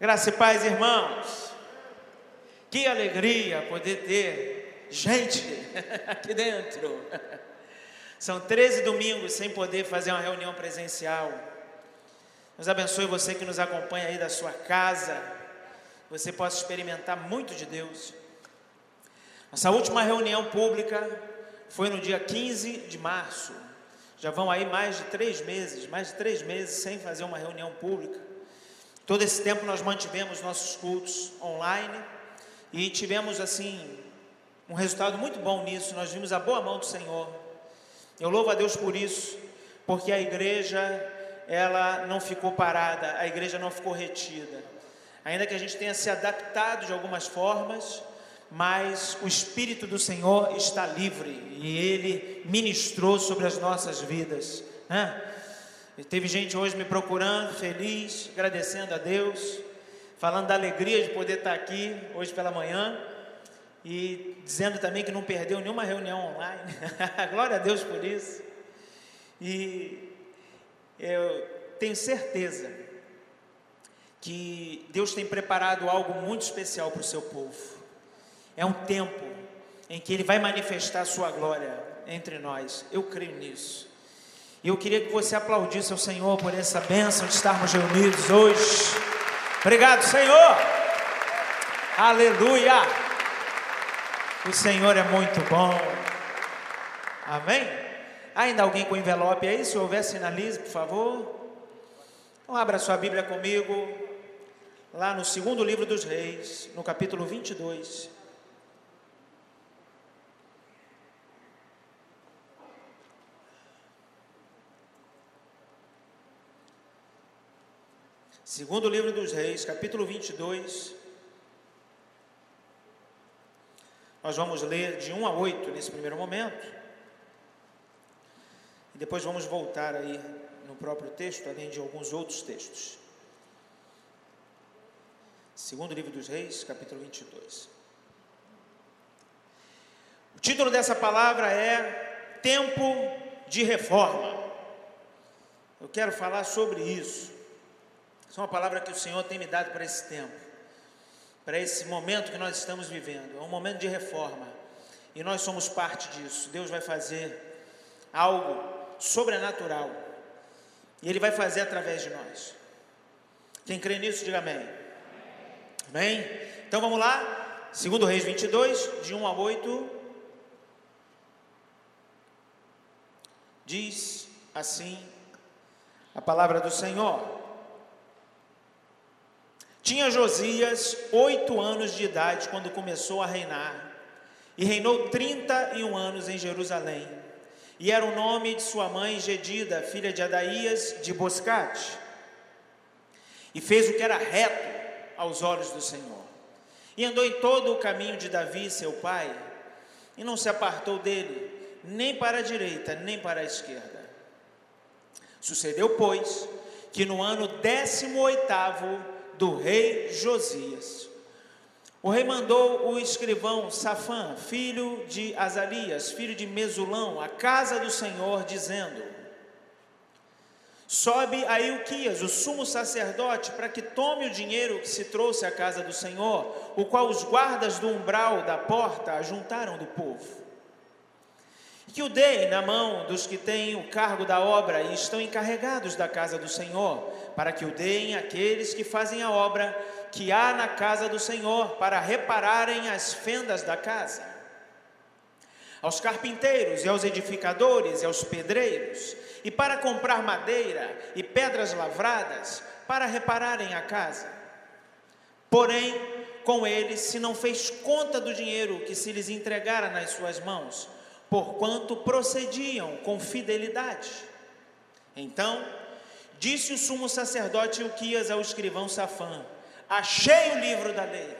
Graça e paz, irmãos. Que alegria poder ter gente aqui dentro. São 13 domingos sem poder fazer uma reunião presencial. Deus abençoe você que nos acompanha aí da sua casa. Você possa experimentar muito de Deus. Nossa última reunião pública foi no dia 15 de março. Já vão aí mais de três meses, mais de três meses sem fazer uma reunião pública. Todo esse tempo nós mantivemos nossos cultos online e tivemos assim um resultado muito bom nisso. Nós vimos a boa mão do Senhor. Eu louvo a Deus por isso, porque a igreja ela não ficou parada, a igreja não ficou retida. Ainda que a gente tenha se adaptado de algumas formas, mas o Espírito do Senhor está livre e Ele ministrou sobre as nossas vidas. Né? Teve gente hoje me procurando, feliz, agradecendo a Deus, falando da alegria de poder estar aqui hoje pela manhã e dizendo também que não perdeu nenhuma reunião online. Glória a Deus por isso. E eu tenho certeza que Deus tem preparado algo muito especial para o seu povo. É um tempo em que Ele vai manifestar a Sua glória entre nós. Eu creio nisso. E eu queria que você aplaudisse ao Senhor por essa bênção de estarmos reunidos hoje. Obrigado, Senhor. Aleluia. O Senhor é muito bom. Amém? Ainda alguém com envelope aí? Se houver, sinalize, por favor. Então, abra sua Bíblia comigo, lá no segundo livro dos Reis, no capítulo 22. Segundo livro dos Reis, capítulo 22. Nós vamos ler de 1 a 8 nesse primeiro momento. E depois vamos voltar aí no próprio texto, além de alguns outros textos. Segundo livro dos Reis, capítulo 22. O título dessa palavra é Tempo de Reforma. Eu quero falar sobre isso. Isso é uma palavra que o Senhor tem me dado para esse tempo, para esse momento que nós estamos vivendo. É um momento de reforma e nós somos parte disso. Deus vai fazer algo sobrenatural e Ele vai fazer através de nós. Quem crê nisso, diga amém. Amém? Então vamos lá, segundo Reis 22, de 1 a 8. Diz assim a palavra do Senhor. Tinha Josias oito anos de idade quando começou a reinar, e reinou trinta e um anos em Jerusalém. E era o nome de sua mãe Gedida, filha de Adaías de Boscate. E fez o que era reto aos olhos do Senhor. E andou em todo o caminho de Davi, seu pai, e não se apartou dele, nem para a direita, nem para a esquerda. Sucedeu, pois, que no ano décimo oitavo do rei Josias. O rei mandou o escrivão Safã, filho de Azalias, filho de Mesulão, à casa do Senhor, dizendo: Sobe a Ilquias, o sumo sacerdote, para que tome o dinheiro que se trouxe à casa do Senhor, o qual os guardas do umbral da porta ajuntaram do povo que o deem na mão dos que têm o cargo da obra e estão encarregados da casa do Senhor, para que o deem àqueles que fazem a obra que há na casa do Senhor, para repararem as fendas da casa. Aos carpinteiros e aos edificadores e aos pedreiros, e para comprar madeira e pedras lavradas, para repararem a casa. Porém, com eles se não fez conta do dinheiro que se lhes entregara nas suas mãos, porquanto procediam com fidelidade. Então, disse o sumo sacerdote Uquias ao escrivão Safã: Achei o livro da lei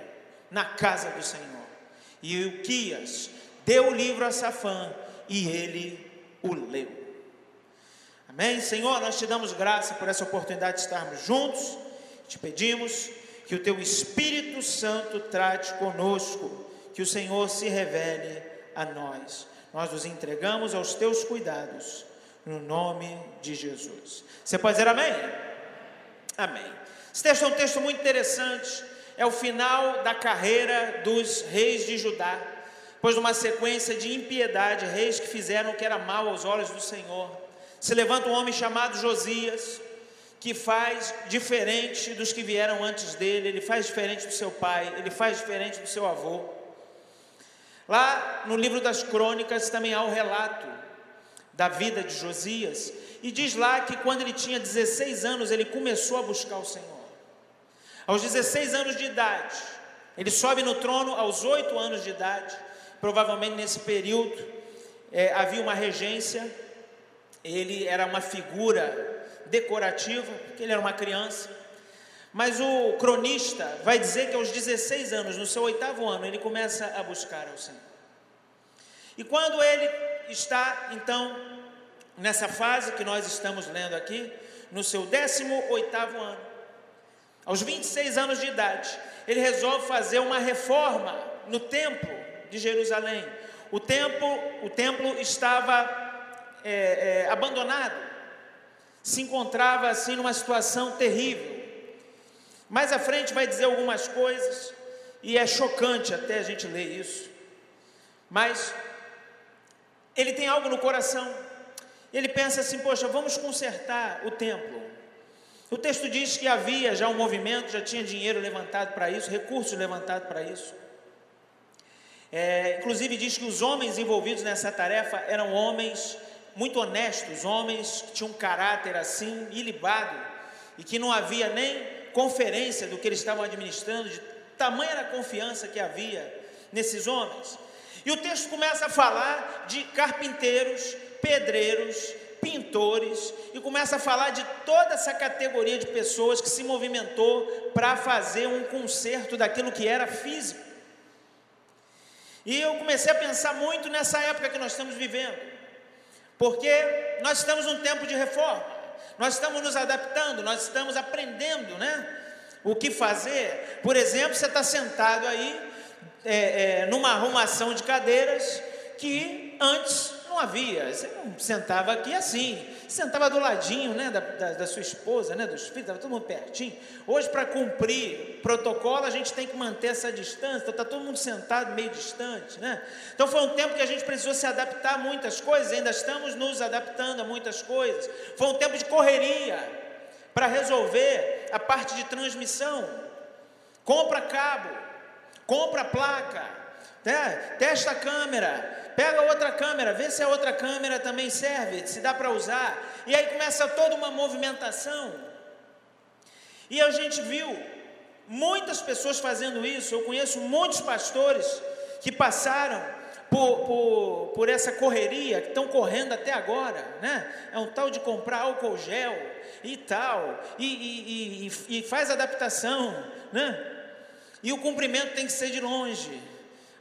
na casa do Senhor. E Uquias deu o livro a Safã e ele o leu. Amém? Senhor, nós te damos graça por essa oportunidade de estarmos juntos. Te pedimos que o teu Espírito Santo trate conosco, que o Senhor se revele a nós nós nos entregamos aos teus cuidados, no nome de Jesus. Você pode dizer amém? Amém. Esse texto é um texto muito interessante. É o final da carreira dos reis de Judá. Pois numa sequência de impiedade, reis que fizeram o que era mal aos olhos do Senhor. Se levanta um homem chamado Josias, que faz diferente dos que vieram antes dele, ele faz diferente do seu pai, ele faz diferente do seu avô. Lá no livro das crônicas também há o relato da vida de Josias, e diz lá que quando ele tinha 16 anos, ele começou a buscar o Senhor. Aos 16 anos de idade, ele sobe no trono aos 8 anos de idade, provavelmente nesse período é, havia uma regência, ele era uma figura decorativa, porque ele era uma criança. Mas o cronista vai dizer que aos 16 anos, no seu oitavo ano, ele começa a buscar ao Senhor. E quando ele está, então, nessa fase que nós estamos lendo aqui, no seu 18 ano, aos 26 anos de idade, ele resolve fazer uma reforma no templo de Jerusalém. O templo, o templo estava é, é, abandonado, se encontrava assim numa situação terrível. Mais à frente vai dizer algumas coisas, e é chocante até a gente ler isso. Mas ele tem algo no coração. Ele pensa assim: poxa, vamos consertar o templo. O texto diz que havia já um movimento, já tinha dinheiro levantado para isso, recursos levantados para isso. É, inclusive diz que os homens envolvidos nessa tarefa eram homens muito honestos, homens que tinham um caráter assim, ilibado, e que não havia nem conferência do que eles estavam administrando, de tamanha era a confiança que havia nesses homens. E o texto começa a falar de carpinteiros, pedreiros, pintores, e começa a falar de toda essa categoria de pessoas que se movimentou para fazer um conserto daquilo que era físico. E eu comecei a pensar muito nessa época que nós estamos vivendo, porque nós estamos num tempo de reforma, nós estamos nos adaptando, nós estamos aprendendo, né? O que fazer? Por exemplo, você está sentado aí é, é, numa arrumação de cadeiras que antes não havia. Você não sentava aqui assim, sentava do ladinho né, da, da, da sua esposa, né, dos filhos, estava todo mundo pertinho. Hoje, para cumprir protocolo, a gente tem que manter essa distância, então está todo mundo sentado meio distante. Né? Então foi um tempo que a gente precisou se adaptar a muitas coisas, ainda estamos nos adaptando a muitas coisas. Foi um tempo de correria para resolver a parte de transmissão. Compra cabo, compra placa, né? testa a câmera, pega outra câmera, vê se a outra câmera também serve, se dá para usar. E aí começa toda uma movimentação. E a gente viu muitas pessoas fazendo isso. Eu conheço muitos pastores que passaram por, por, por essa correria, que estão correndo até agora, né? É um tal de comprar álcool gel e tal, e, e, e, e faz adaptação, né? E o cumprimento tem que ser de longe.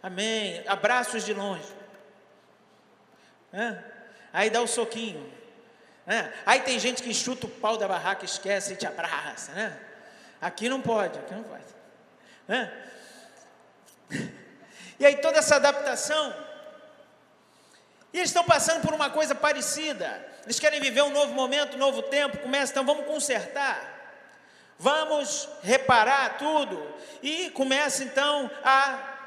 Amém. Abraços de longe. É. Aí dá o soquinho. É. Aí tem gente que chuta o pau da barraca, esquece e te abraça. Né? Aqui não pode, aqui não pode. É. E aí toda essa adaptação. E eles estão passando por uma coisa parecida. Eles querem viver um novo momento, um novo tempo. Começa, então vamos consertar vamos reparar tudo. E começa então a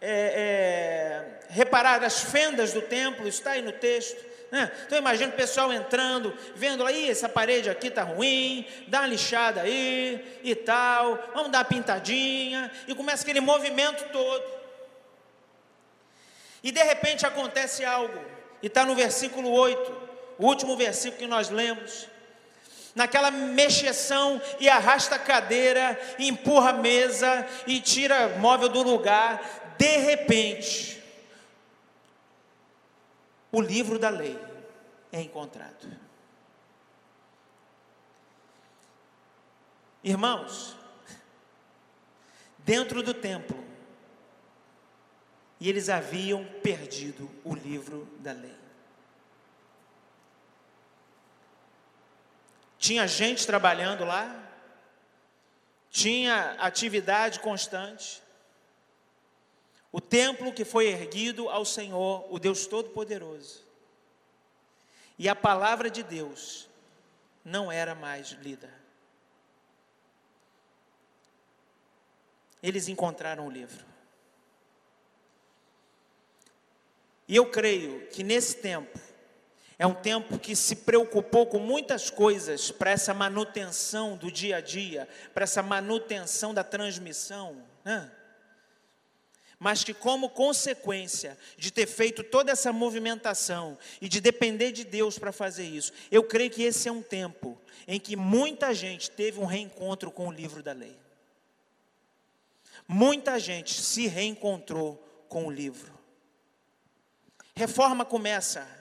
é, é, reparar as fendas do templo, está aí no texto. Né? Então imagina o pessoal entrando, vendo aí, essa parede aqui está ruim, dá uma lixada aí e tal, vamos dar uma pintadinha, e começa aquele movimento todo. E de repente acontece algo, e está no versículo 8, o último versículo que nós lemos naquela mexeção e arrasta a cadeira, empurra a mesa e tira móvel do lugar. De repente, o livro da lei é encontrado. Irmãos, dentro do templo, e eles haviam perdido o livro da lei. Tinha gente trabalhando lá, tinha atividade constante. O templo que foi erguido ao Senhor, o Deus Todo-Poderoso. E a palavra de Deus não era mais lida. eles encontraram o livro. E eu creio que nesse tempo, é um tempo que se preocupou com muitas coisas para essa manutenção do dia a dia, para essa manutenção da transmissão, né? mas que, como consequência de ter feito toda essa movimentação e de depender de Deus para fazer isso, eu creio que esse é um tempo em que muita gente teve um reencontro com o livro da lei. Muita gente se reencontrou com o livro. Reforma começa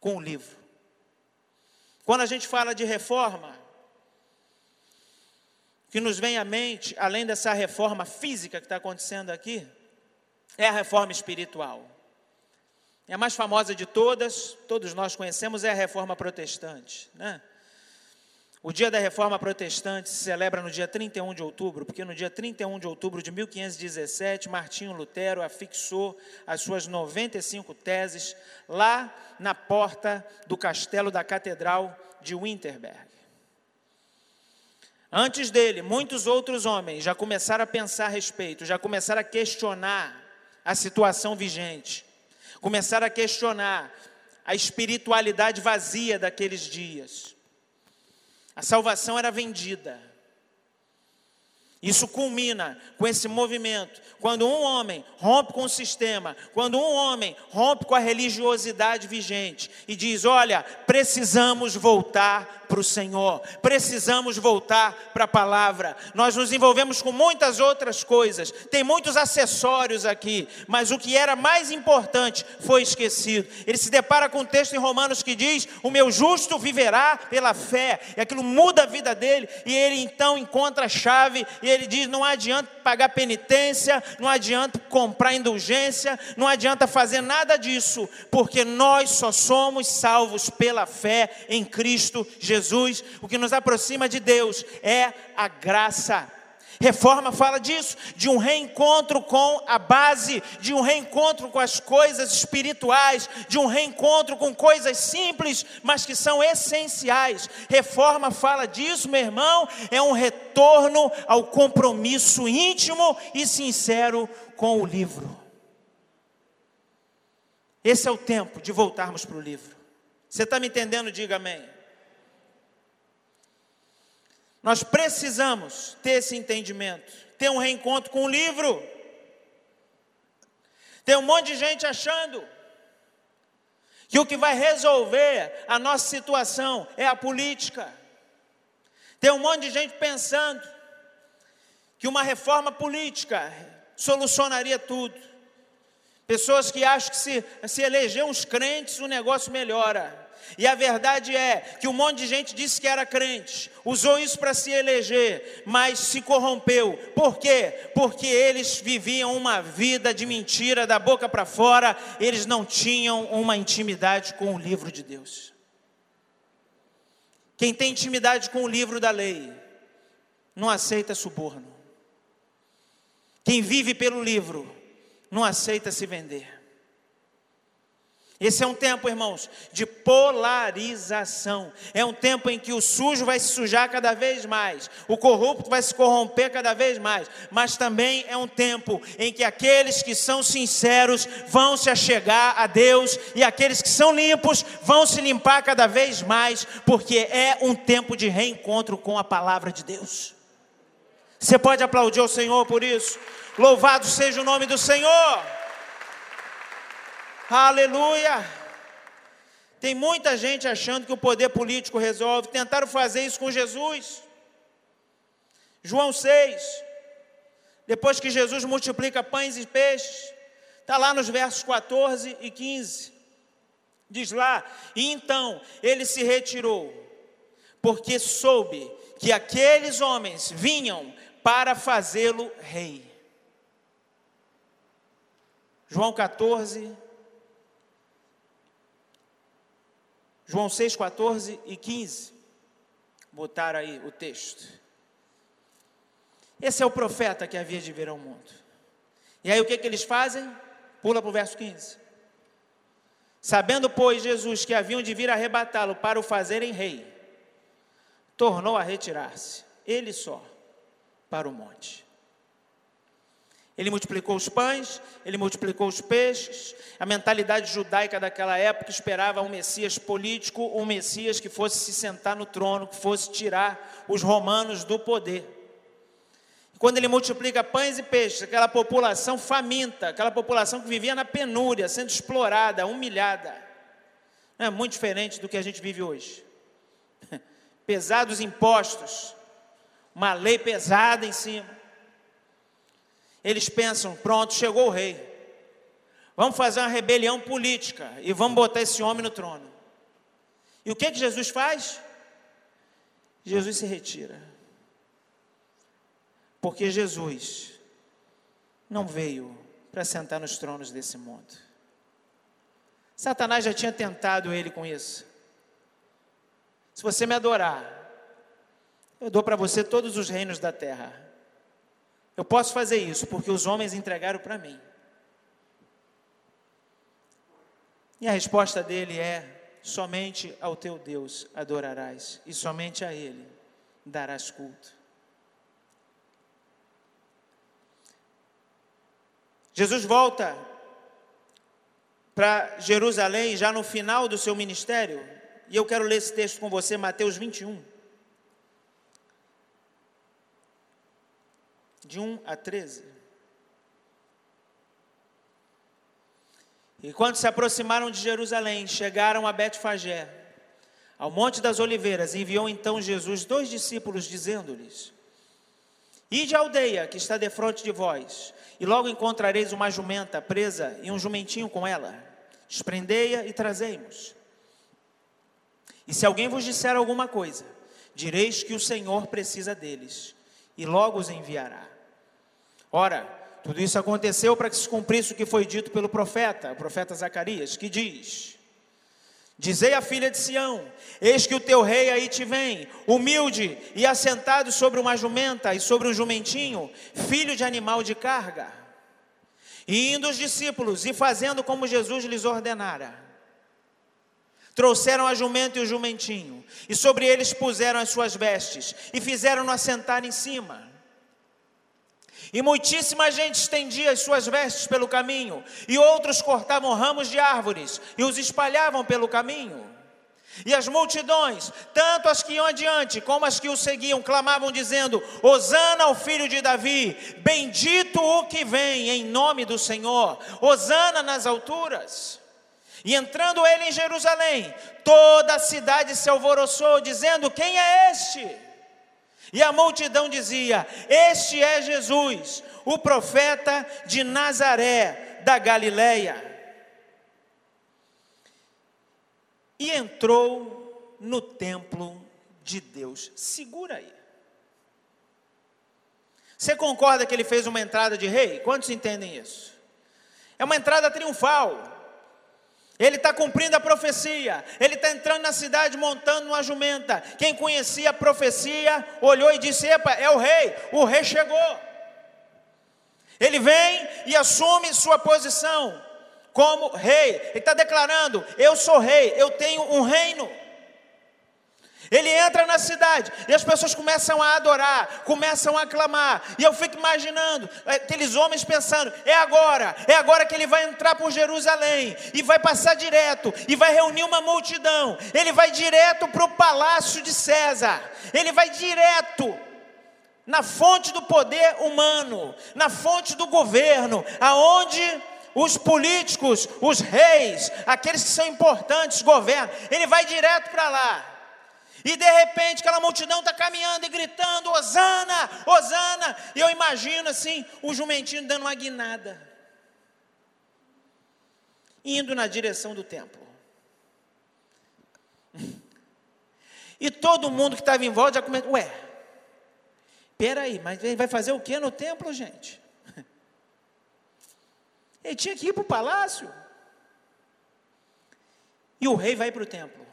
com o livro. Quando a gente fala de reforma, o que nos vem à mente, além dessa reforma física que está acontecendo aqui, é a reforma espiritual. É a mais famosa de todas, todos nós conhecemos, é a reforma protestante. Né? O dia da reforma protestante se celebra no dia 31 de outubro, porque no dia 31 de outubro de 1517, Martinho Lutero afixou as suas 95 teses lá na porta do castelo da Catedral de Winterberg. Antes dele, muitos outros homens já começaram a pensar a respeito, já começaram a questionar a situação vigente, começaram a questionar a espiritualidade vazia daqueles dias. A salvação era vendida. Isso culmina com esse movimento. Quando um homem rompe com o sistema, quando um homem rompe com a religiosidade vigente e diz: Olha, precisamos voltar para o Senhor, precisamos voltar para a palavra. Nós nos envolvemos com muitas outras coisas, tem muitos acessórios aqui, mas o que era mais importante foi esquecido. Ele se depara com um texto em Romanos que diz: O meu justo viverá pela fé, e aquilo muda a vida dele, e ele então encontra a chave, ele diz: Não adianta pagar penitência, não adianta comprar indulgência, não adianta fazer nada disso, porque nós só somos salvos pela fé em Cristo. Jesus, o que nos aproxima de Deus é a graça. Reforma fala disso, de um reencontro com a base, de um reencontro com as coisas espirituais, de um reencontro com coisas simples, mas que são essenciais. Reforma fala disso, meu irmão, é um retorno ao compromisso íntimo e sincero com o livro. Esse é o tempo de voltarmos para o livro. Você está me entendendo? Diga amém. Nós precisamos ter esse entendimento, ter um reencontro com o livro. Tem um monte de gente achando que o que vai resolver a nossa situação é a política. Tem um monte de gente pensando que uma reforma política solucionaria tudo. Pessoas que acham que se, se eleger uns crentes o negócio melhora. E a verdade é que um monte de gente disse que era crente, usou isso para se eleger, mas se corrompeu. Por quê? Porque eles viviam uma vida de mentira da boca para fora, eles não tinham uma intimidade com o livro de Deus. Quem tem intimidade com o livro da lei, não aceita suborno. Quem vive pelo livro, não aceita se vender. Esse é um tempo, irmãos, de polarização. É um tempo em que o sujo vai se sujar cada vez mais, o corrupto vai se corromper cada vez mais, mas também é um tempo em que aqueles que são sinceros vão se achegar a Deus e aqueles que são limpos vão se limpar cada vez mais, porque é um tempo de reencontro com a palavra de Deus. Você pode aplaudir o Senhor por isso? Louvado seja o nome do Senhor! Aleluia! Tem muita gente achando que o poder político resolve. Tentaram fazer isso com Jesus. João 6. Depois que Jesus multiplica pães e peixes, está lá nos versos 14 e 15. Diz lá: E então ele se retirou, porque soube que aqueles homens vinham para fazê-lo rei. João 14, João 6, 14 e 15. Botaram aí o texto. Esse é o profeta que havia de vir ao mundo. E aí o que, que eles fazem? Pula para o verso 15. Sabendo, pois, Jesus que haviam de vir arrebatá-lo para o fazerem rei, tornou a retirar-se, ele só, para o monte. Ele multiplicou os pães, ele multiplicou os peixes. A mentalidade judaica daquela época esperava um Messias político, um Messias que fosse se sentar no trono, que fosse tirar os romanos do poder. Quando ele multiplica pães e peixes, aquela população faminta, aquela população que vivia na penúria, sendo explorada, humilhada, não é muito diferente do que a gente vive hoje. Pesados impostos, uma lei pesada em cima eles pensam: pronto, chegou o rei. Vamos fazer uma rebelião política e vamos botar esse homem no trono. E o que, que Jesus faz? Jesus se retira. Porque Jesus não veio para sentar nos tronos desse mundo. Satanás já tinha tentado ele com isso. Se você me adorar, eu dou para você todos os reinos da terra. Eu posso fazer isso porque os homens entregaram para mim. E a resposta dele é: somente ao teu Deus adorarás, e somente a Ele darás culto. Jesus volta para Jerusalém já no final do seu ministério, e eu quero ler esse texto com você, Mateus 21. De 1 a 13. E quando se aproximaram de Jerusalém, chegaram a Betfagé, ao Monte das Oliveiras, enviou então Jesus dois discípulos, dizendo-lhes: Ide à aldeia que está defronte de vós, e logo encontrareis uma jumenta presa e um jumentinho com ela. Desprendei-a e trazei-mos. E se alguém vos disser alguma coisa, direis que o Senhor precisa deles, e logo os enviará. Ora, tudo isso aconteceu para que se cumprisse o que foi dito pelo profeta, o profeta Zacarias, que diz: Dizei à filha de Sião: Eis que o teu rei aí te vem, humilde e assentado sobre uma jumenta e sobre um jumentinho, filho de animal de carga. E indo os discípulos e fazendo como Jesus lhes ordenara, trouxeram a jumenta e o jumentinho, e sobre eles puseram as suas vestes, e fizeram-no assentar em cima. E muitíssima gente estendia as suas vestes pelo caminho, e outros cortavam ramos de árvores e os espalhavam pelo caminho. E as multidões, tanto as que iam adiante como as que o seguiam, clamavam dizendo: Hosana ao filho de Davi, bendito o que vem em nome do Senhor, Hosana nas alturas. E entrando ele em Jerusalém, toda a cidade se alvoroçou, dizendo: Quem é este? E a multidão dizia: Este é Jesus, o profeta de Nazaré, da Galileia. E entrou no templo de Deus. Segura aí. Você concorda que ele fez uma entrada de rei? Quantos entendem isso? É uma entrada triunfal. Ele está cumprindo a profecia. Ele está entrando na cidade montando uma jumenta. Quem conhecia a profecia olhou e disse: Epa, é o rei. O rei chegou. Ele vem e assume sua posição como rei. Ele está declarando: Eu sou rei, eu tenho um reino. Ele entra na cidade e as pessoas começam a adorar, começam a clamar. E eu fico imaginando aqueles homens pensando: é agora, é agora que ele vai entrar por Jerusalém e vai passar direto e vai reunir uma multidão. Ele vai direto para o palácio de César, ele vai direto na fonte do poder humano, na fonte do governo, aonde os políticos, os reis, aqueles que são importantes governam. Ele vai direto para lá. E de repente aquela multidão está caminhando e gritando: Osana, Osana. E eu imagino assim, o jumentinho dando uma guinada, indo na direção do templo. E todo mundo que estava em volta já começou: Ué, peraí, mas ele vai fazer o que no templo, gente? Ele tinha que ir para o palácio. E o rei vai para o templo.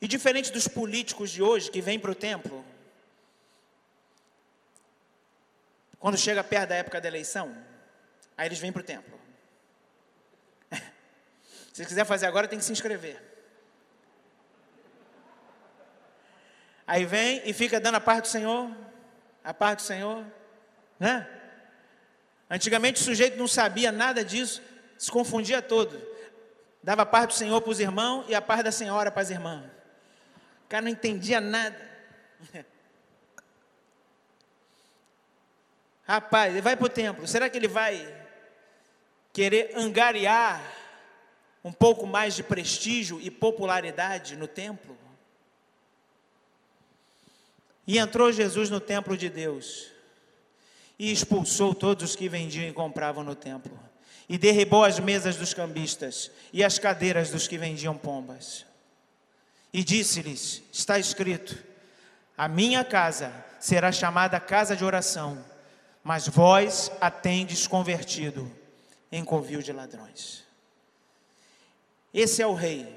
E diferente dos políticos de hoje que vêm para o templo, quando chega perto da época da eleição, aí eles vêm para o templo. Se quiser fazer agora, tem que se inscrever. Aí vem e fica dando a parte do Senhor. A paz do Senhor, né? Antigamente o sujeito não sabia nada disso, se confundia todo. Dava a paz do Senhor para os irmãos e a paz da senhora para as irmãs. O cara não entendia nada. Rapaz, ele vai para o templo. Será que ele vai querer angariar um pouco mais de prestígio e popularidade no templo? E entrou Jesus no templo de Deus e expulsou todos os que vendiam e compravam no templo, e derribou as mesas dos cambistas e as cadeiras dos que vendiam pombas. E disse-lhes: Está escrito: A minha casa será chamada casa de oração, mas vós a tendes convertido em covil de ladrões. Esse é o rei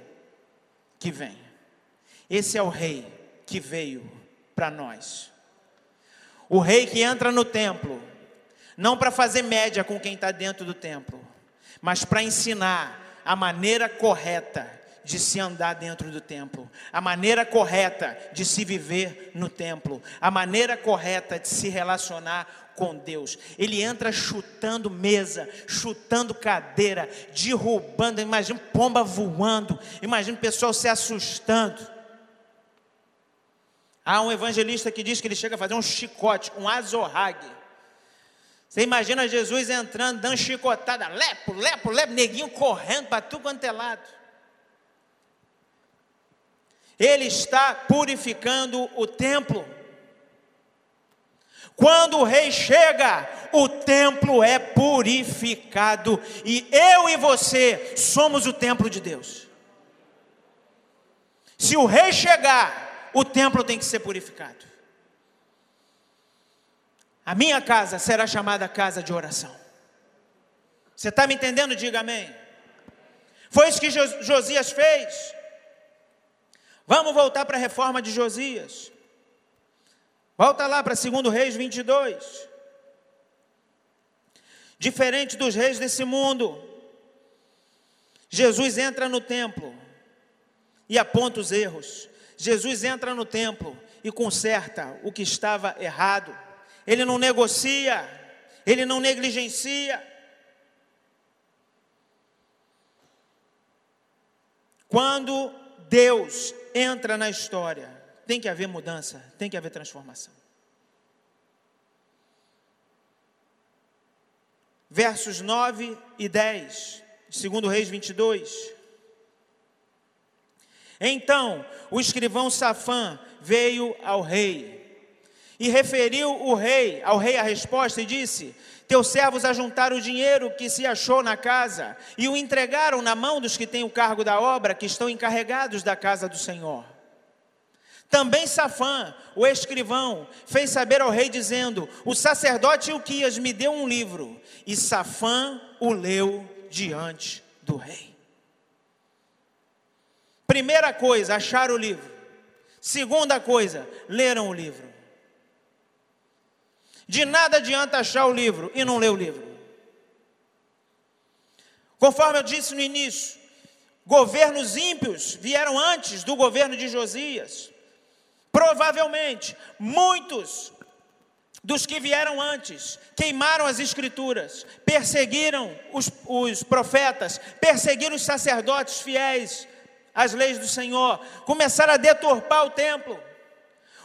que vem. Esse é o rei que veio para nós. O rei que entra no templo, não para fazer média com quem está dentro do templo, mas para ensinar a maneira correta de se andar dentro do templo, a maneira correta de se viver no templo, a maneira correta de se relacionar com Deus. Ele entra chutando mesa, chutando cadeira, derrubando, imagina pomba voando, imagina o pessoal se assustando. Há um evangelista que diz que ele chega a fazer um chicote, um azorrague. Você imagina Jesus entrando, dando chicotada, lepo, lepo, lepo, neguinho correndo para tudo quanto é lado. Ele está purificando o templo. Quando o rei chega, o templo é purificado. E eu e você somos o templo de Deus. Se o rei chegar, o templo tem que ser purificado. A minha casa será chamada casa de oração. Você está me entendendo? Diga amém. Foi isso que Josias fez. Vamos voltar para a reforma de Josias. Volta lá para 2 Reis 22. Diferente dos reis desse mundo, Jesus entra no templo e aponta os erros. Jesus entra no templo e conserta o que estava errado. Ele não negocia, ele não negligencia. Quando Deus entra na história, tem que haver mudança, tem que haver transformação. Versos 9 e 10, segundo Reis 22. Então o escrivão Safã veio ao rei e referiu o rei ao rei a resposta e disse: Teus servos ajuntaram o dinheiro que se achou na casa e o entregaram na mão dos que têm o cargo da obra, que estão encarregados da casa do Senhor. Também Safã, o escrivão, fez saber ao rei, dizendo: O sacerdote Uquias me deu um livro, e Safã o leu diante do rei. Primeira coisa, achar o livro. Segunda coisa, leram o livro. De nada adianta achar o livro e não ler o livro. Conforme eu disse no início, governos ímpios vieram antes do governo de Josias. Provavelmente, muitos dos que vieram antes queimaram as escrituras, perseguiram os, os profetas, perseguiram os sacerdotes fiéis, as leis do Senhor, começaram a deturpar o templo.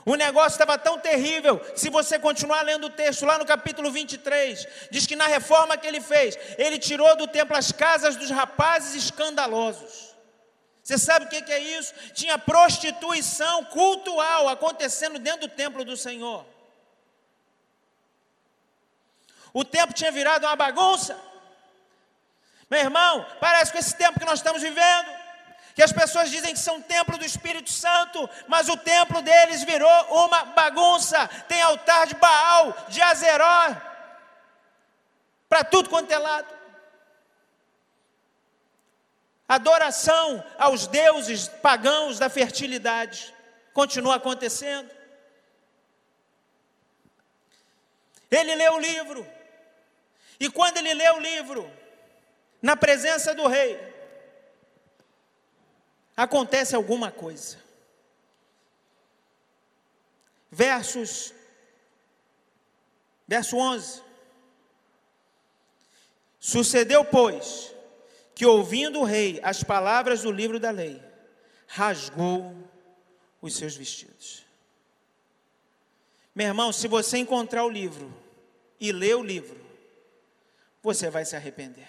O negócio estava tão terrível, se você continuar lendo o texto lá no capítulo 23, diz que na reforma que ele fez, ele tirou do templo as casas dos rapazes escandalosos. Você sabe o que é isso? Tinha prostituição cultural acontecendo dentro do templo do Senhor. O templo tinha virado uma bagunça. Meu irmão, parece que esse tempo que nós estamos vivendo que as pessoas dizem que são templo do Espírito Santo, mas o templo deles virou uma bagunça. Tem altar de Baal, de Azeró, para tudo quanto é lado. Adoração aos deuses pagãos da fertilidade continua acontecendo. Ele lê o livro, e quando ele lê o livro, na presença do rei, acontece alguma coisa. Versos Verso 11. Sucedeu, pois, que ouvindo o rei as palavras do livro da lei, rasgou os seus vestidos. Meu irmão, se você encontrar o livro e ler o livro, você vai se arrepender.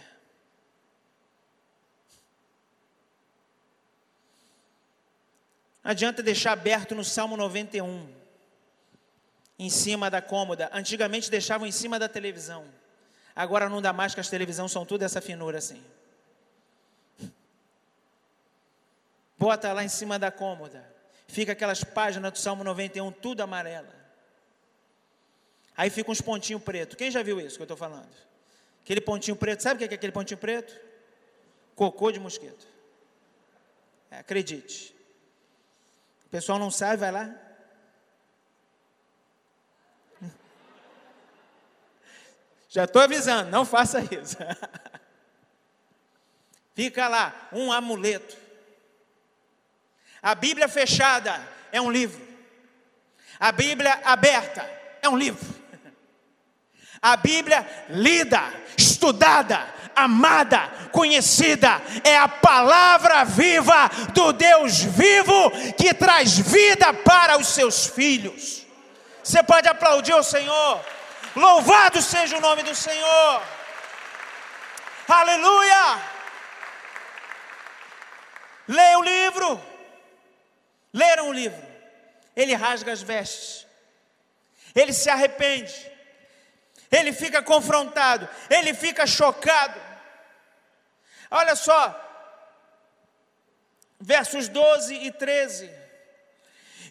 Não adianta deixar aberto no Salmo 91, em cima da cômoda. Antigamente deixavam em cima da televisão. Agora não dá mais que as televisões são tudo essa finura assim. Bota lá em cima da cômoda. Fica aquelas páginas do Salmo 91 tudo amarela. Aí fica uns pontinhos pretos. Quem já viu isso que eu estou falando? Aquele pontinho preto, sabe o que é aquele pontinho preto? Cocô de mosquito. É, acredite. O pessoal não sabe, vai lá. Já estou avisando, não faça isso. Fica lá, um amuleto. A Bíblia fechada é um livro. A Bíblia aberta é um livro. A Bíblia lida, estudada, amada, conhecida, é a palavra viva do Deus vivo que traz vida para os seus filhos. Você pode aplaudir o Senhor. Louvado seja o nome do Senhor. Aleluia! Leia o livro. Leram o livro. Ele rasga as vestes. Ele se arrepende ele fica confrontado, ele fica chocado. Olha só, versos 12 e 13.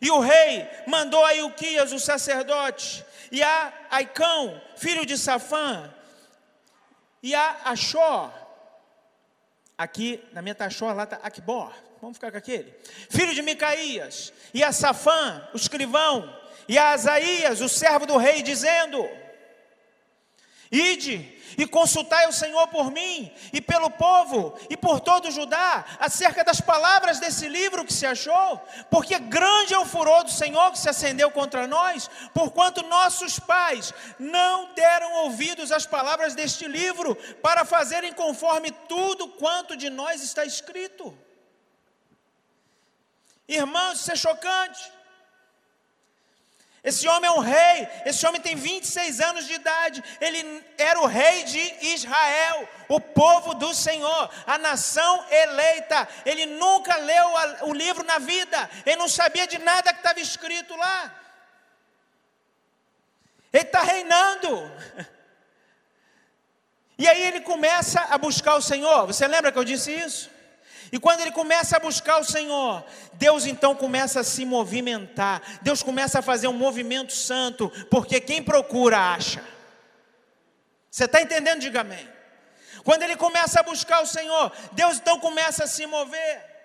E o rei mandou a Ilquias, o sacerdote, e a Aicão, filho de Safã, e a Achó, aqui na minha Tachó, lá está Akbor, vamos ficar com aquele, filho de Micaías, e a Safã, o escrivão, e a Asaías, o servo do rei, dizendo: Ide e consultai o Senhor por mim e pelo povo e por todo Judá acerca das palavras desse livro que se achou, porque grande é o furor do Senhor que se acendeu contra nós, porquanto nossos pais não deram ouvidos às palavras deste livro para fazerem conforme tudo quanto de nós está escrito. Irmãos, isso é chocante. Esse homem é um rei, esse homem tem 26 anos de idade, ele era o rei de Israel, o povo do Senhor, a nação eleita. Ele nunca leu o livro na vida, ele não sabia de nada que estava escrito lá. Ele está reinando. E aí ele começa a buscar o Senhor. Você lembra que eu disse isso? E quando ele começa a buscar o Senhor, Deus então começa a se movimentar, Deus começa a fazer um movimento santo, porque quem procura acha. Você está entendendo? Diga amém. Quando ele começa a buscar o Senhor, Deus então começa a se mover.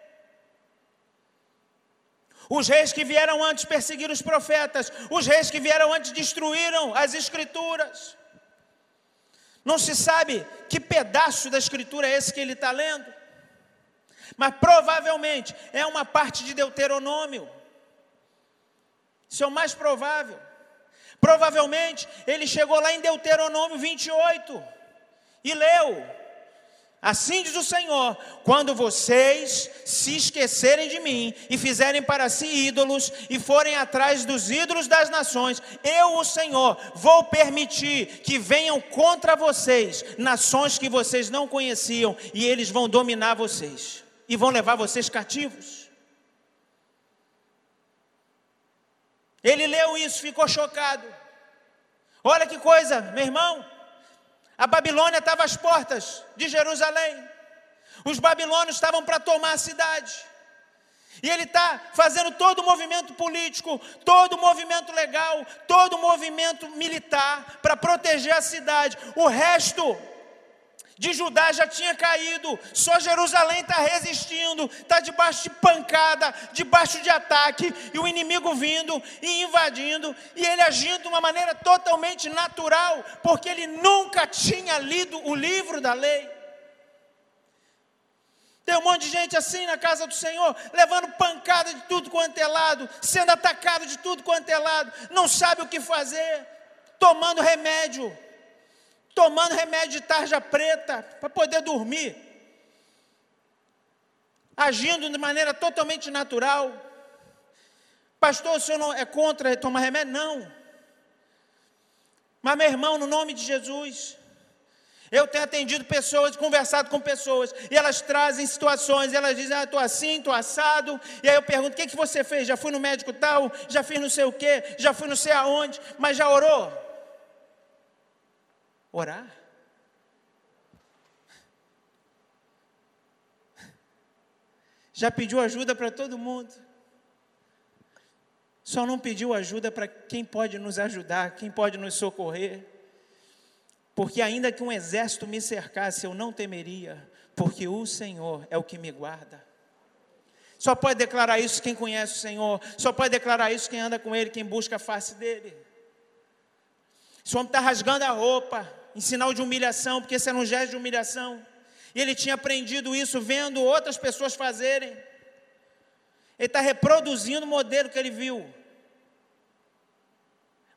Os reis que vieram antes perseguiram os profetas, os reis que vieram antes destruíram as escrituras. Não se sabe que pedaço da escritura é esse que ele está lendo mas provavelmente é uma parte de Deuteronômio. Isso é o mais provável. Provavelmente ele chegou lá em Deuteronômio 28 e leu. Assim diz o Senhor: quando vocês se esquecerem de mim e fizerem para si ídolos e forem atrás dos ídolos das nações, eu, o Senhor, vou permitir que venham contra vocês nações que vocês não conheciam e eles vão dominar vocês e vão levar vocês cativos. Ele leu isso, ficou chocado. Olha que coisa, meu irmão. A Babilônia estava às portas de Jerusalém. Os babilônios estavam para tomar a cidade. E ele está fazendo todo o movimento político, todo o movimento legal, todo o movimento militar para proteger a cidade. O resto de Judá já tinha caído, só Jerusalém está resistindo, está debaixo de pancada, debaixo de ataque, e o inimigo vindo e invadindo, e ele agindo de uma maneira totalmente natural, porque ele nunca tinha lido o livro da lei. Tem um monte de gente assim na casa do Senhor, levando pancada de tudo quanto é lado, sendo atacado de tudo quanto é lado, não sabe o que fazer, tomando remédio, tomando remédio de tarja preta para poder dormir, agindo de maneira totalmente natural. Pastor, o senhor não é contra tomar remédio? Não. Mas, meu irmão, no nome de Jesus, eu tenho atendido pessoas, conversado com pessoas, e elas trazem situações, elas dizem, ah, estou assim, estou assado, e aí eu pergunto, o que, que você fez? Já fui no médico tal, já fiz não sei o quê, já fui não sei aonde, mas já orou? Orar? Já pediu ajuda para todo mundo? Só não pediu ajuda para quem pode nos ajudar, quem pode nos socorrer. Porque ainda que um exército me cercasse, eu não temeria, porque o Senhor é o que me guarda. Só pode declarar isso quem conhece o Senhor, só pode declarar isso quem anda com Ele, quem busca a face dEle. Esse homem está rasgando a roupa, em sinal de humilhação, porque esse era um gesto de humilhação. E ele tinha aprendido isso vendo outras pessoas fazerem. Ele está reproduzindo o modelo que ele viu.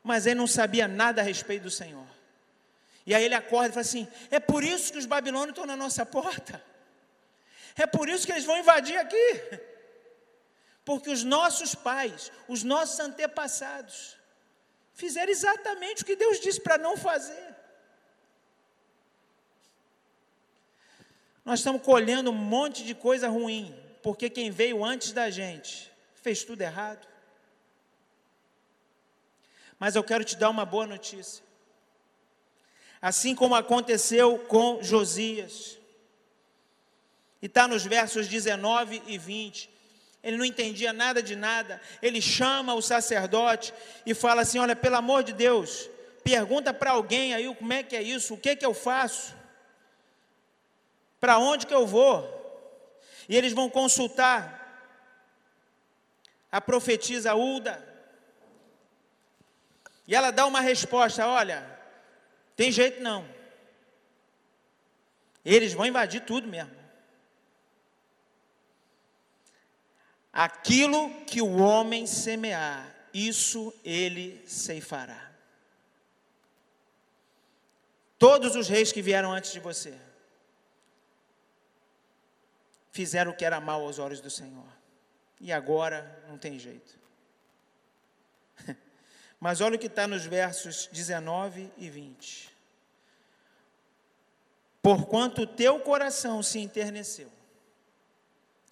Mas ele não sabia nada a respeito do Senhor. E aí ele acorda e fala assim: é por isso que os babilônios estão na nossa porta. É por isso que eles vão invadir aqui. Porque os nossos pais, os nossos antepassados, fizeram exatamente o que Deus disse para não fazer. Nós estamos colhendo um monte de coisa ruim, porque quem veio antes da gente fez tudo errado. Mas eu quero te dar uma boa notícia assim como aconteceu com Josias. E está nos versos 19 e 20. Ele não entendia nada de nada. Ele chama o sacerdote e fala assim: Olha, pelo amor de Deus, pergunta para alguém aí como é que é isso, o que que eu faço, para onde que eu vou. E eles vão consultar a profetisa Ulda. E ela dá uma resposta: Olha, tem jeito não. Eles vão invadir tudo mesmo. Aquilo que o homem semear, isso ele ceifará. Todos os reis que vieram antes de você fizeram o que era mal aos olhos do Senhor. E agora não tem jeito. Mas olha o que está nos versos 19 e 20. Porquanto o teu coração se enterneceu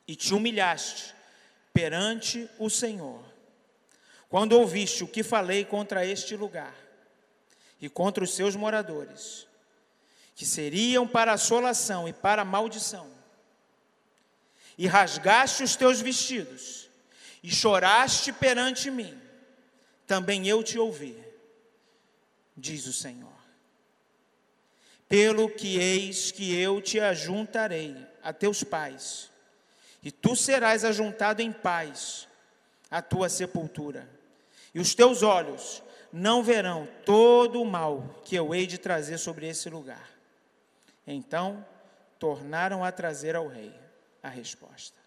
e te humilhaste perante o Senhor, quando ouviste o que falei contra este lugar e contra os seus moradores, que seriam para assolação e para maldição, e rasgaste os teus vestidos e choraste perante mim, também eu te ouvi, diz o Senhor. Pelo que eis que eu te ajuntarei a teus pais, e tu serás ajuntado em paz à tua sepultura, e os teus olhos não verão todo o mal que eu hei de trazer sobre esse lugar. Então tornaram a trazer ao rei a resposta.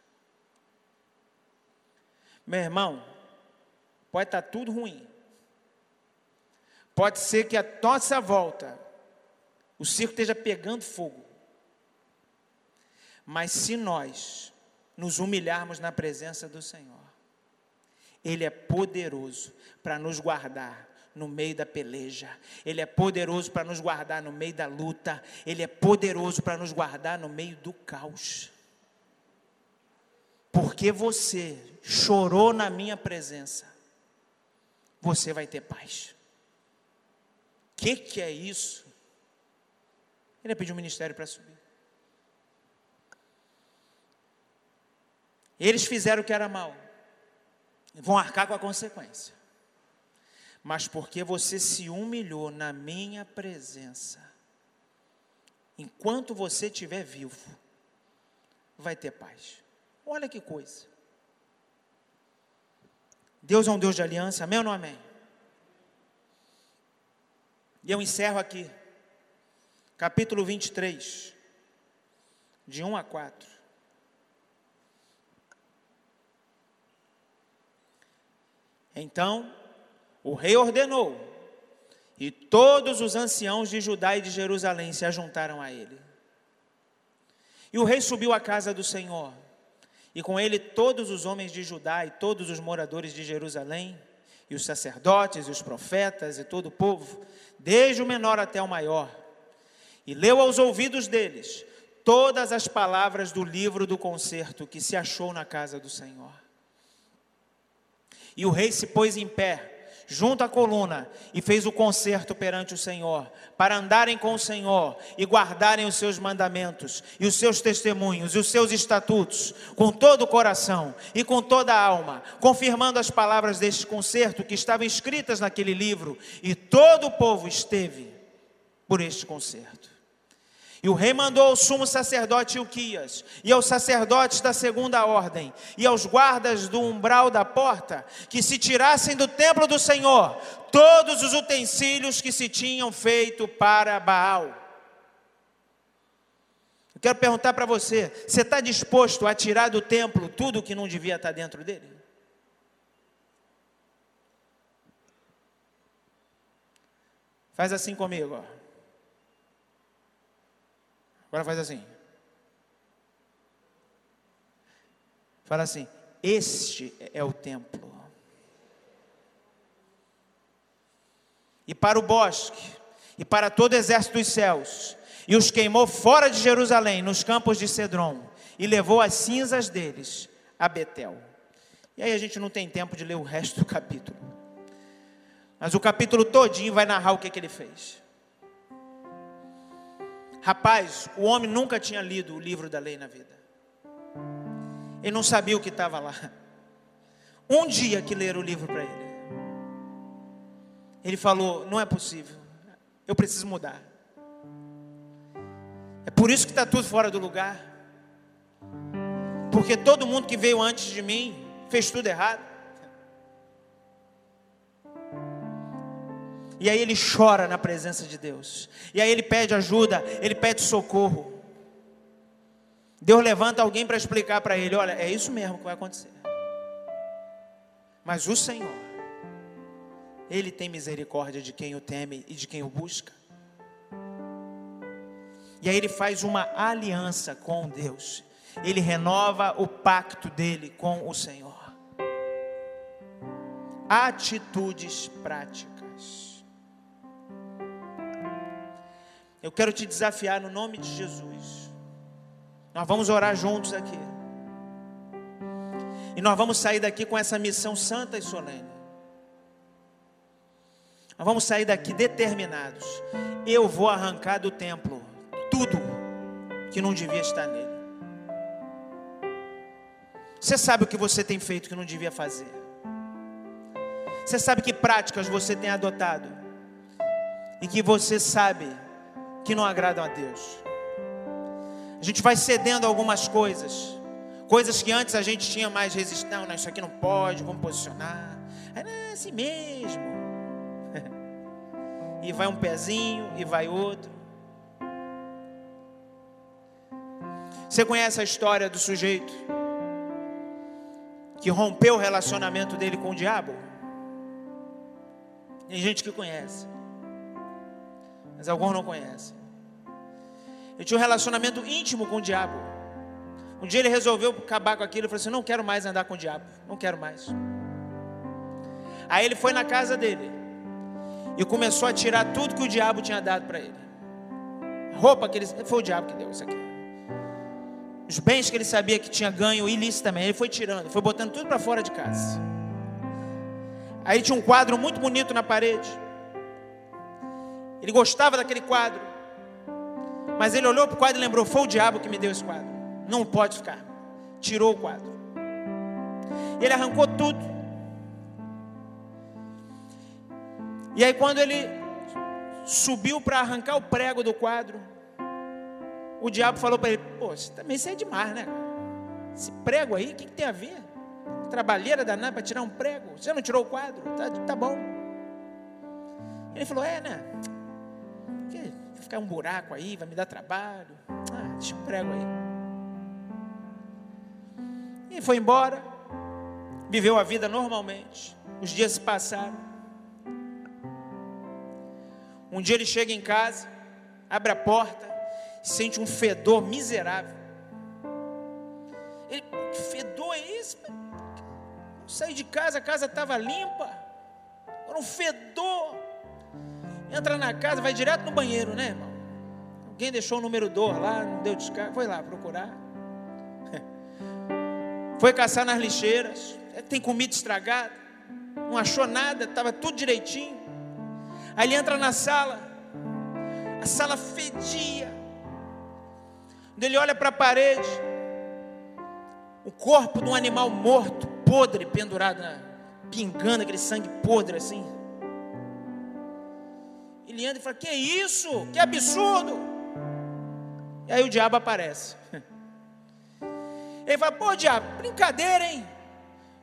Meu irmão, Pode estar tudo ruim. Pode ser que a nossa volta o circo esteja pegando fogo. Mas se nós nos humilharmos na presença do Senhor, Ele é poderoso para nos guardar no meio da peleja, Ele é poderoso para nos guardar no meio da luta, Ele é poderoso para nos guardar no meio do caos. Porque você chorou na minha presença, você vai ter paz. O que, que é isso? Ele ia pedir um ministério para subir. Eles fizeram o que era mal, vão arcar com a consequência. Mas porque você se humilhou na minha presença, enquanto você estiver vivo, vai ter paz. Olha que coisa. Deus é um Deus de aliança, amém ou não amém? E eu encerro aqui, capítulo 23, de 1 a 4. Então, o rei ordenou E todos os anciãos de Judá e de Jerusalém se ajuntaram a ele. E o rei subiu à casa do Senhor, e com ele todos os homens de Judá e todos os moradores de Jerusalém, e os sacerdotes e os profetas e todo o povo, desde o menor até o maior. E leu aos ouvidos deles todas as palavras do livro do concerto que se achou na casa do Senhor. E o rei se pôs em pé junto à coluna e fez o concerto perante o Senhor, para andarem com o Senhor e guardarem os seus mandamentos e os seus testemunhos e os seus estatutos com todo o coração e com toda a alma, confirmando as palavras deste concerto que estavam escritas naquele livro, e todo o povo esteve por este concerto. E o rei mandou ao sumo sacerdote Ilquias, e aos sacerdotes da segunda ordem, e aos guardas do umbral da porta, que se tirassem do templo do Senhor todos os utensílios que se tinham feito para Baal. Eu quero perguntar para você: você está disposto a tirar do templo tudo que não devia estar dentro dele? Faz assim comigo, ó. Agora faz assim. Fala assim: Este é o templo. E para o bosque, e para todo o exército dos céus, e os queimou fora de Jerusalém, nos campos de Cedron, e levou as cinzas deles a Betel. E aí a gente não tem tempo de ler o resto do capítulo. Mas o capítulo todinho vai narrar o que, que ele fez. Rapaz, o homem nunca tinha lido o livro da lei na vida. Ele não sabia o que estava lá. Um dia que leram o livro para ele. Ele falou: Não é possível, eu preciso mudar. É por isso que está tudo fora do lugar. Porque todo mundo que veio antes de mim fez tudo errado. E aí ele chora na presença de Deus. E aí ele pede ajuda, ele pede socorro. Deus levanta alguém para explicar para ele: olha, é isso mesmo que vai acontecer. Mas o Senhor, Ele tem misericórdia de quem o teme e de quem o busca. E aí ele faz uma aliança com Deus. Ele renova o pacto dele com o Senhor. Atitudes práticas. Eu quero te desafiar no nome de Jesus. Nós vamos orar juntos aqui. E nós vamos sair daqui com essa missão santa e solene. Nós vamos sair daqui determinados. Eu vou arrancar do templo tudo que não devia estar nele. Você sabe o que você tem feito que não devia fazer. Você sabe que práticas você tem adotado. E que você sabe que não agradam a Deus. A gente vai cedendo algumas coisas, coisas que antes a gente tinha mais resistência. Não, isso aqui não pode, vamos posicionar. É assim mesmo. e vai um pezinho, e vai outro. Você conhece a história do sujeito que rompeu o relacionamento dele com o diabo? Tem gente que conhece mas alguns não conhecem. Ele tinha um relacionamento íntimo com o diabo. Um dia ele resolveu acabar com aquilo e falou assim: Não quero mais andar com o diabo, não quero mais. Aí ele foi na casa dele e começou a tirar tudo que o diabo tinha dado para ele. roupa que ele. Foi o diabo que deu isso aqui. Os bens que ele sabia que tinha ganho ilicitamente, ele foi tirando, foi botando tudo para fora de casa. Aí tinha um quadro muito bonito na parede. Ele gostava daquele quadro. Mas ele olhou para o quadro e lembrou: foi o diabo que me deu esse quadro. Não pode ficar. Tirou o quadro. Ele arrancou tudo. E aí, quando ele subiu para arrancar o prego do quadro, o diabo falou para ele: Pô, você também isso é demais, né? Esse prego aí, o que, que, tem a ver? Trabalheira danada para tirar um prego. Você não tirou o quadro? Tá, tá bom. Ele falou: É, né? Ficar um buraco aí, vai me dar trabalho. Ah, deixa um prego aí. E foi embora, viveu a vida normalmente. Os dias se passaram. Um dia ele chega em casa, abre a porta, sente um fedor miserável. Ele, que fedor é esse? Saí de casa, a casa estava limpa. Era um fedor. Entra na casa, vai direto no banheiro, né, irmão? Alguém deixou o número 2 lá, não deu descarga, foi lá procurar. Foi caçar nas lixeiras, é, tem comida estragada, não achou nada, estava tudo direitinho. Aí ele entra na sala, a sala fedia. Ele olha para a parede, o corpo de um animal morto, podre, pendurado, pingando aquele sangue podre assim. Anda e fala: Que isso? Que absurdo! E aí o diabo aparece. Ele fala: Pô, diabo, brincadeira, hein?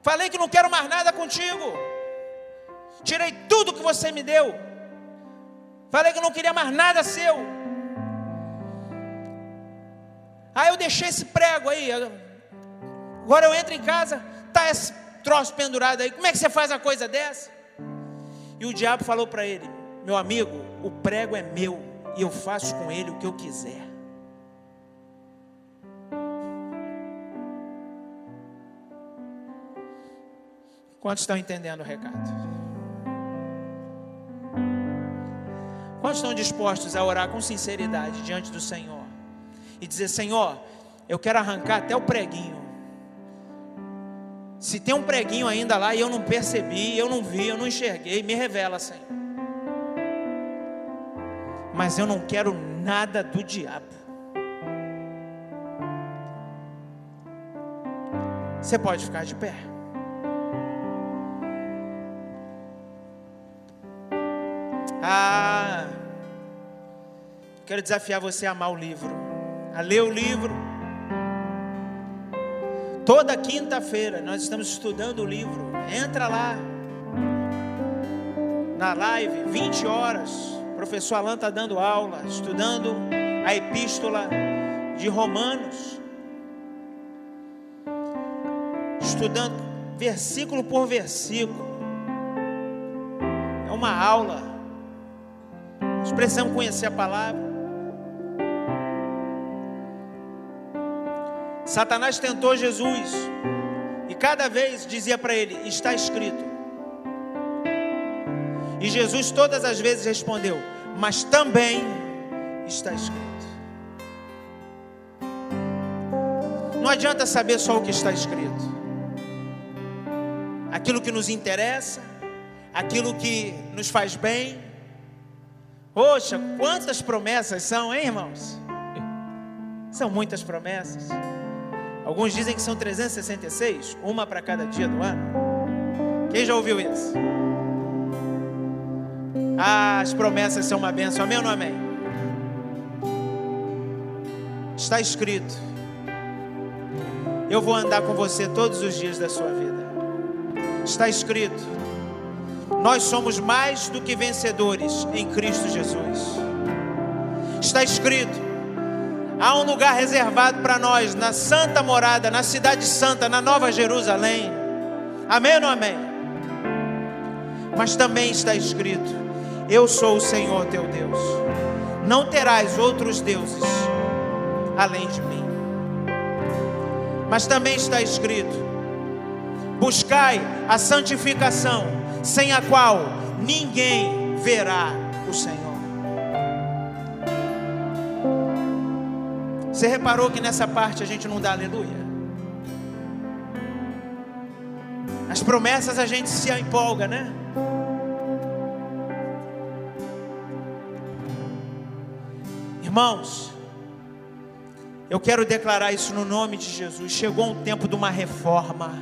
Falei que não quero mais nada contigo. Tirei tudo que você me deu. Falei que não queria mais nada seu. Aí eu deixei esse prego aí. Agora eu entro em casa, tá esse troço pendurado aí. Como é que você faz uma coisa dessa? E o diabo falou para ele: Meu amigo, o prego é meu e eu faço com ele o que eu quiser. Quantos estão entendendo o recado? Quantos estão dispostos a orar com sinceridade diante do Senhor e dizer: Senhor, eu quero arrancar até o preguinho. Se tem um preguinho ainda lá e eu não percebi, eu não vi, eu não enxerguei, me revela, Senhor. Mas eu não quero nada do diabo. Você pode ficar de pé. Ah, quero desafiar você a amar o livro, a ler o livro. Toda quinta-feira nós estamos estudando o livro. Entra lá na live, 20 horas. Professor Alan está dando aula, estudando a epístola de Romanos. Estudando versículo por versículo. É uma aula nós precisamos conhecer a palavra. Satanás tentou Jesus e cada vez dizia para ele: Está escrito. E Jesus todas as vezes respondeu: Mas também está escrito. Não adianta saber só o que está escrito. Aquilo que nos interessa, aquilo que nos faz bem, Poxa, quantas promessas são, hein, irmãos? São muitas promessas. Alguns dizem que são 366, uma para cada dia do ano. Quem já ouviu isso? Ah, as promessas são uma bênção, amém ou não amém? Está escrito: Eu vou andar com você todos os dias da sua vida. Está escrito: nós somos mais do que vencedores em Cristo Jesus. Está escrito: há um lugar reservado para nós na santa morada, na cidade santa, na Nova Jerusalém. Amém ou não amém? Mas também está escrito: Eu sou o Senhor teu Deus. Não terás outros deuses além de mim. Mas também está escrito: Buscai a santificação sem a qual ninguém verá o Senhor. Você reparou que nessa parte a gente não dá aleluia? As promessas a gente se empolga, né? Irmãos, eu quero declarar isso no nome de Jesus. Chegou um tempo de uma reforma.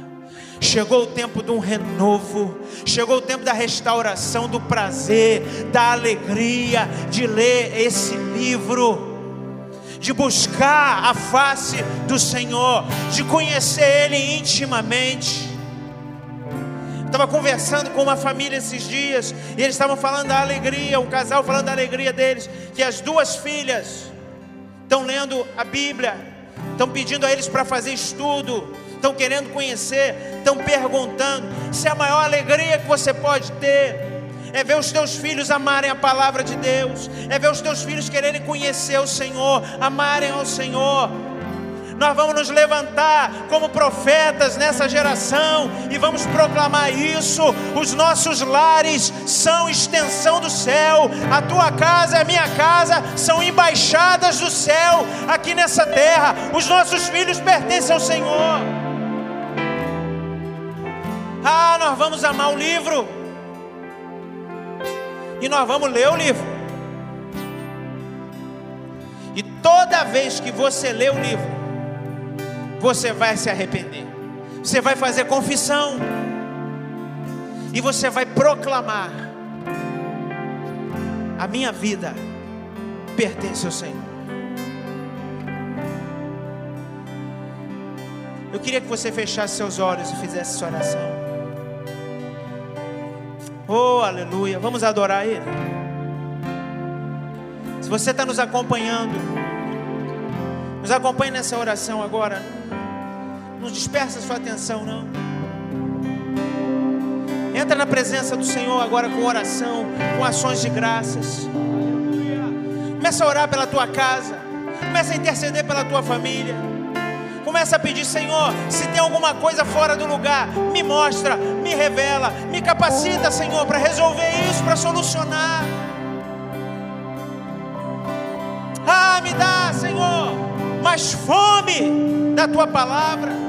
Chegou o tempo de um renovo, chegou o tempo da restauração, do prazer, da alegria de ler esse livro, de buscar a face do Senhor, de conhecer Ele intimamente. Estava conversando com uma família esses dias e eles estavam falando da alegria, um casal falando da alegria deles, que as duas filhas estão lendo a Bíblia, estão pedindo a eles para fazer estudo, estão querendo conhecer, estão perguntando. Isso é a maior alegria que você pode ter. é ver os teus filhos amarem a palavra de Deus, é ver os teus filhos quererem conhecer o Senhor, amarem ao Senhor. Nós vamos nos levantar como profetas nessa geração e vamos proclamar isso. Os nossos lares são extensão do céu, a tua casa e a minha casa são embaixadas do céu aqui nessa terra. Os nossos filhos pertencem ao Senhor. Ah, nós vamos amar o livro. E nós vamos ler o livro. E toda vez que você lê o livro, você vai se arrepender. Você vai fazer confissão. E você vai proclamar: A minha vida pertence ao Senhor. Eu queria que você fechasse seus olhos e fizesse essa oração. Oh, aleluia. Vamos adorar Ele. Se você está nos acompanhando, nos acompanhe nessa oração agora. Não dispersa a sua atenção, não. Entra na presença do Senhor agora com oração, com ações de graças. Começa a orar pela tua casa. Começa a interceder pela tua família. Começa a pedir, Senhor, se tem alguma coisa fora do lugar, me mostra, me revela, me capacita, Senhor, para resolver isso, para solucionar. Ah, me dá, Senhor, mais fome da tua palavra